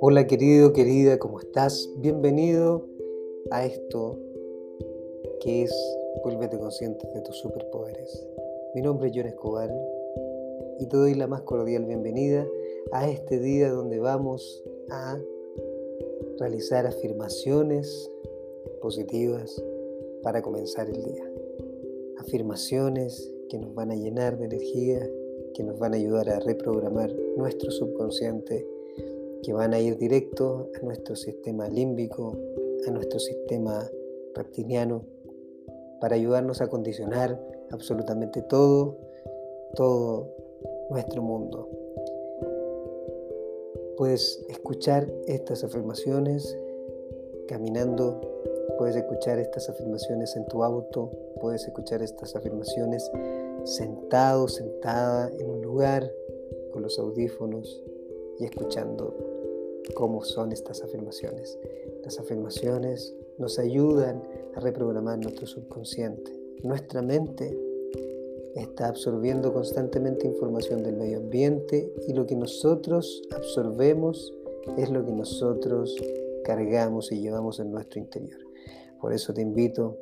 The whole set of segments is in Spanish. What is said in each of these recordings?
Hola querido, querida, ¿cómo estás? Bienvenido a esto que es Vuélvete consciente de tus superpoderes. Mi nombre es John Escobar y te doy la más cordial bienvenida a este día donde vamos a realizar afirmaciones positivas para comenzar el día. Afirmaciones que nos van a llenar de energía, que nos van a ayudar a reprogramar nuestro subconsciente que van a ir directo a nuestro sistema límbico, a nuestro sistema reptiliano, para ayudarnos a condicionar absolutamente todo, todo nuestro mundo. Puedes escuchar estas afirmaciones caminando, puedes escuchar estas afirmaciones en tu auto, puedes escuchar estas afirmaciones sentado, sentada en un lugar con los audífonos y escuchando cómo son estas afirmaciones. Las afirmaciones nos ayudan a reprogramar nuestro subconsciente. Nuestra mente está absorbiendo constantemente información del medio ambiente y lo que nosotros absorbemos es lo que nosotros cargamos y llevamos en nuestro interior. Por eso te invito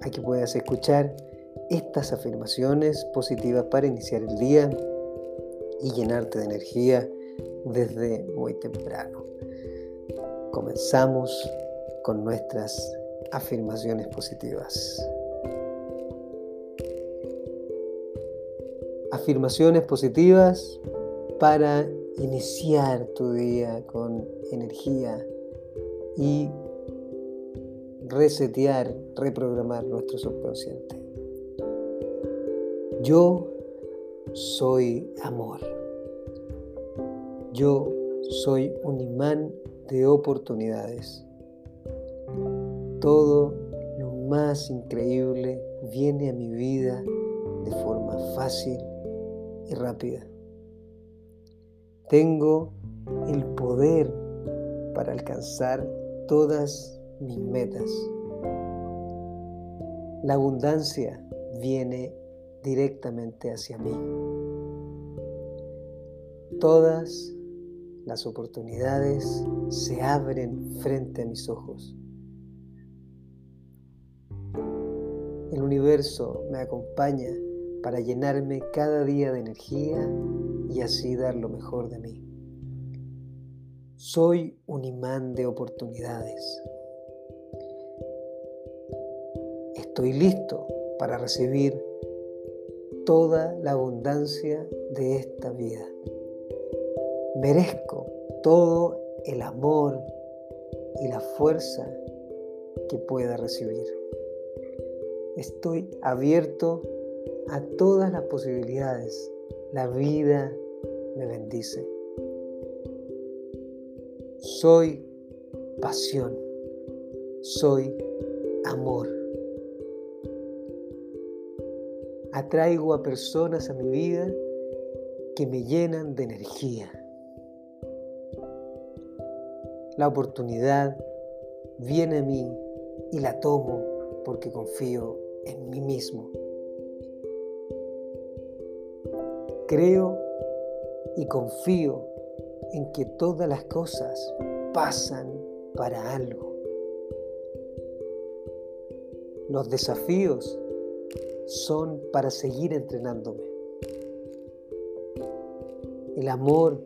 a que puedas escuchar estas afirmaciones positivas para iniciar el día y llenarte de energía desde muy temprano. Comenzamos con nuestras afirmaciones positivas. Afirmaciones positivas para iniciar tu día con energía y resetear, reprogramar nuestro subconsciente. Yo soy amor. Yo soy un imán de oportunidades. Todo lo más increíble viene a mi vida de forma fácil y rápida. Tengo el poder para alcanzar todas mis metas. La abundancia viene directamente hacia mí. Todas las oportunidades se abren frente a mis ojos. El universo me acompaña para llenarme cada día de energía y así dar lo mejor de mí. Soy un imán de oportunidades. Estoy listo para recibir toda la abundancia de esta vida merezco todo el amor y la fuerza que pueda recibir. Estoy abierto a todas las posibilidades. La vida me bendice. Soy pasión. Soy amor. Atraigo a personas a mi vida que me llenan de energía. La oportunidad viene a mí y la tomo porque confío en mí mismo. Creo y confío en que todas las cosas pasan para algo. Los desafíos son para seguir entrenándome. El amor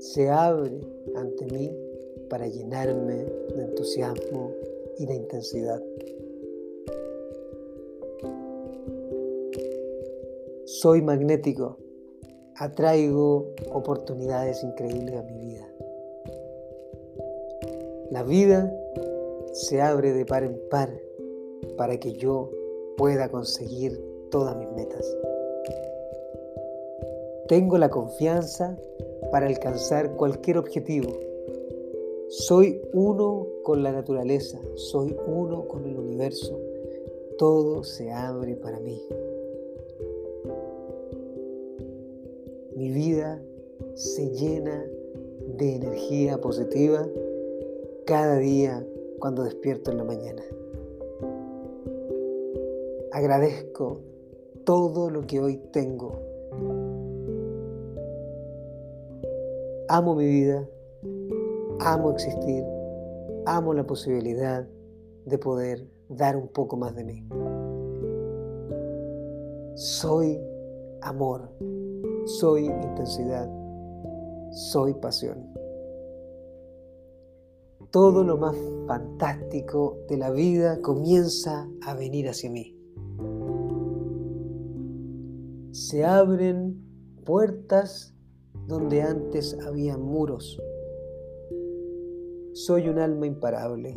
se abre ante mí para llenarme de entusiasmo y de intensidad. Soy magnético, atraigo oportunidades increíbles a mi vida. La vida se abre de par en par para que yo pueda conseguir todas mis metas. Tengo la confianza para alcanzar cualquier objetivo soy uno con la naturaleza, soy uno con el universo. Todo se abre para mí. Mi vida se llena de energía positiva cada día cuando despierto en la mañana. Agradezco todo lo que hoy tengo. Amo mi vida, amo existir, amo la posibilidad de poder dar un poco más de mí. Soy amor, soy intensidad, soy pasión. Todo lo más fantástico de la vida comienza a venir hacia mí. Se abren puertas donde antes había muros. Soy un alma imparable.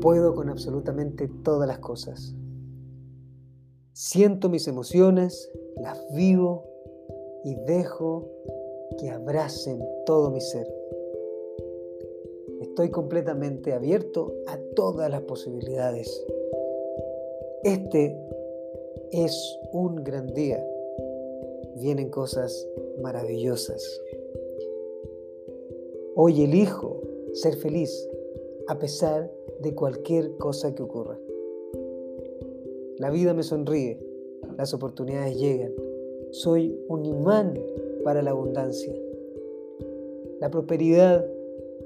Puedo con absolutamente todas las cosas. Siento mis emociones, las vivo y dejo que abracen todo mi ser. Estoy completamente abierto a todas las posibilidades. Este es un gran día. Vienen cosas maravillosas. Hoy elijo ser feliz a pesar de cualquier cosa que ocurra. La vida me sonríe, las oportunidades llegan. Soy un imán para la abundancia. La prosperidad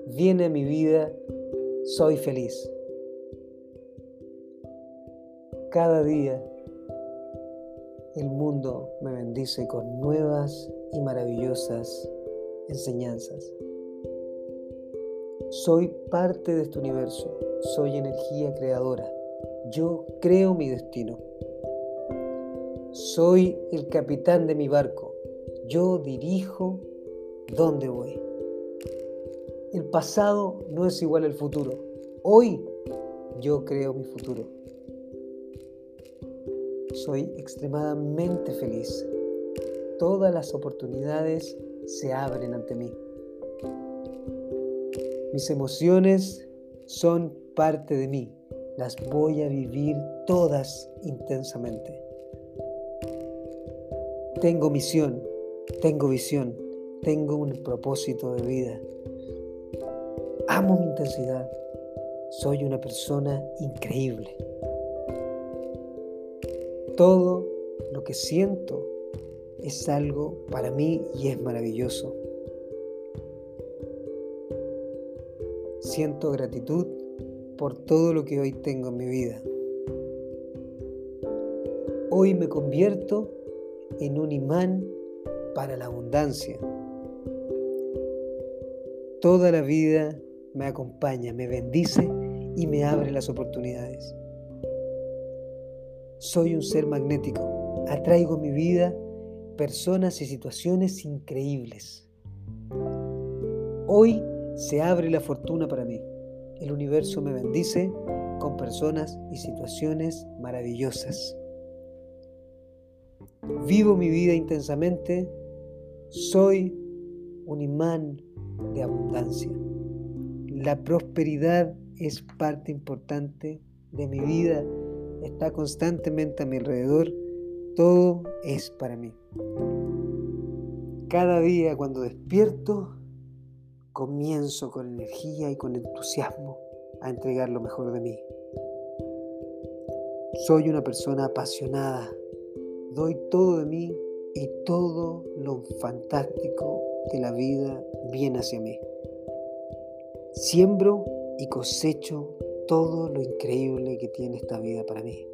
viene a mi vida, soy feliz. Cada día el mundo me bendice con nuevas y maravillosas enseñanzas. Soy parte de este universo, soy energía creadora, yo creo mi destino. Soy el capitán de mi barco, yo dirijo dónde voy. El pasado no es igual al futuro, hoy yo creo mi futuro. Soy extremadamente feliz. Todas las oportunidades se abren ante mí. Mis emociones son parte de mí. Las voy a vivir todas intensamente. Tengo misión, tengo visión, tengo un propósito de vida. Amo mi intensidad. Soy una persona increíble. Todo lo que siento es algo para mí y es maravilloso. Siento gratitud por todo lo que hoy tengo en mi vida. Hoy me convierto en un imán para la abundancia. Toda la vida me acompaña, me bendice y me abre las oportunidades. Soy un ser magnético. Atraigo a mi vida personas y situaciones increíbles. Hoy se abre la fortuna para mí. El universo me bendice con personas y situaciones maravillosas. Vivo mi vida intensamente. Soy un imán de abundancia. La prosperidad es parte importante de mi vida está constantemente a mi alrededor, todo es para mí. Cada día cuando despierto, comienzo con energía y con entusiasmo a entregar lo mejor de mí. Soy una persona apasionada, doy todo de mí y todo lo fantástico de la vida viene hacia mí. Siembro y cosecho todo lo increíble que tiene esta vida para mí.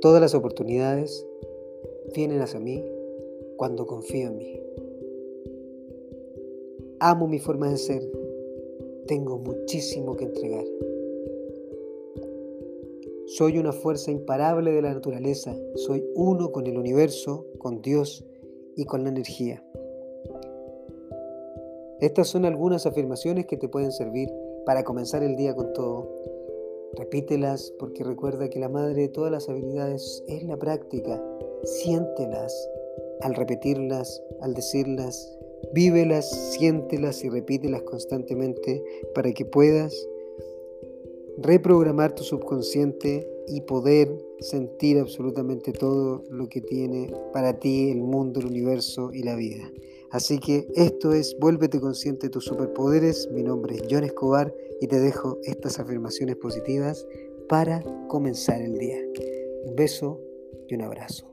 Todas las oportunidades vienen hacia mí cuando confío en mí. Amo mi forma de ser. Tengo muchísimo que entregar. Soy una fuerza imparable de la naturaleza. Soy uno con el universo, con Dios y con la energía. Estas son algunas afirmaciones que te pueden servir para comenzar el día con todo. Repítelas porque recuerda que la madre de todas las habilidades es la práctica. Siéntelas al repetirlas, al decirlas. Vívelas, siéntelas y repítelas constantemente para que puedas reprogramar tu subconsciente y poder sentir absolutamente todo lo que tiene para ti el mundo, el universo y la vida. Así que esto es Vuélvete consciente de tus superpoderes. Mi nombre es John Escobar y te dejo estas afirmaciones positivas para comenzar el día. Un beso y un abrazo.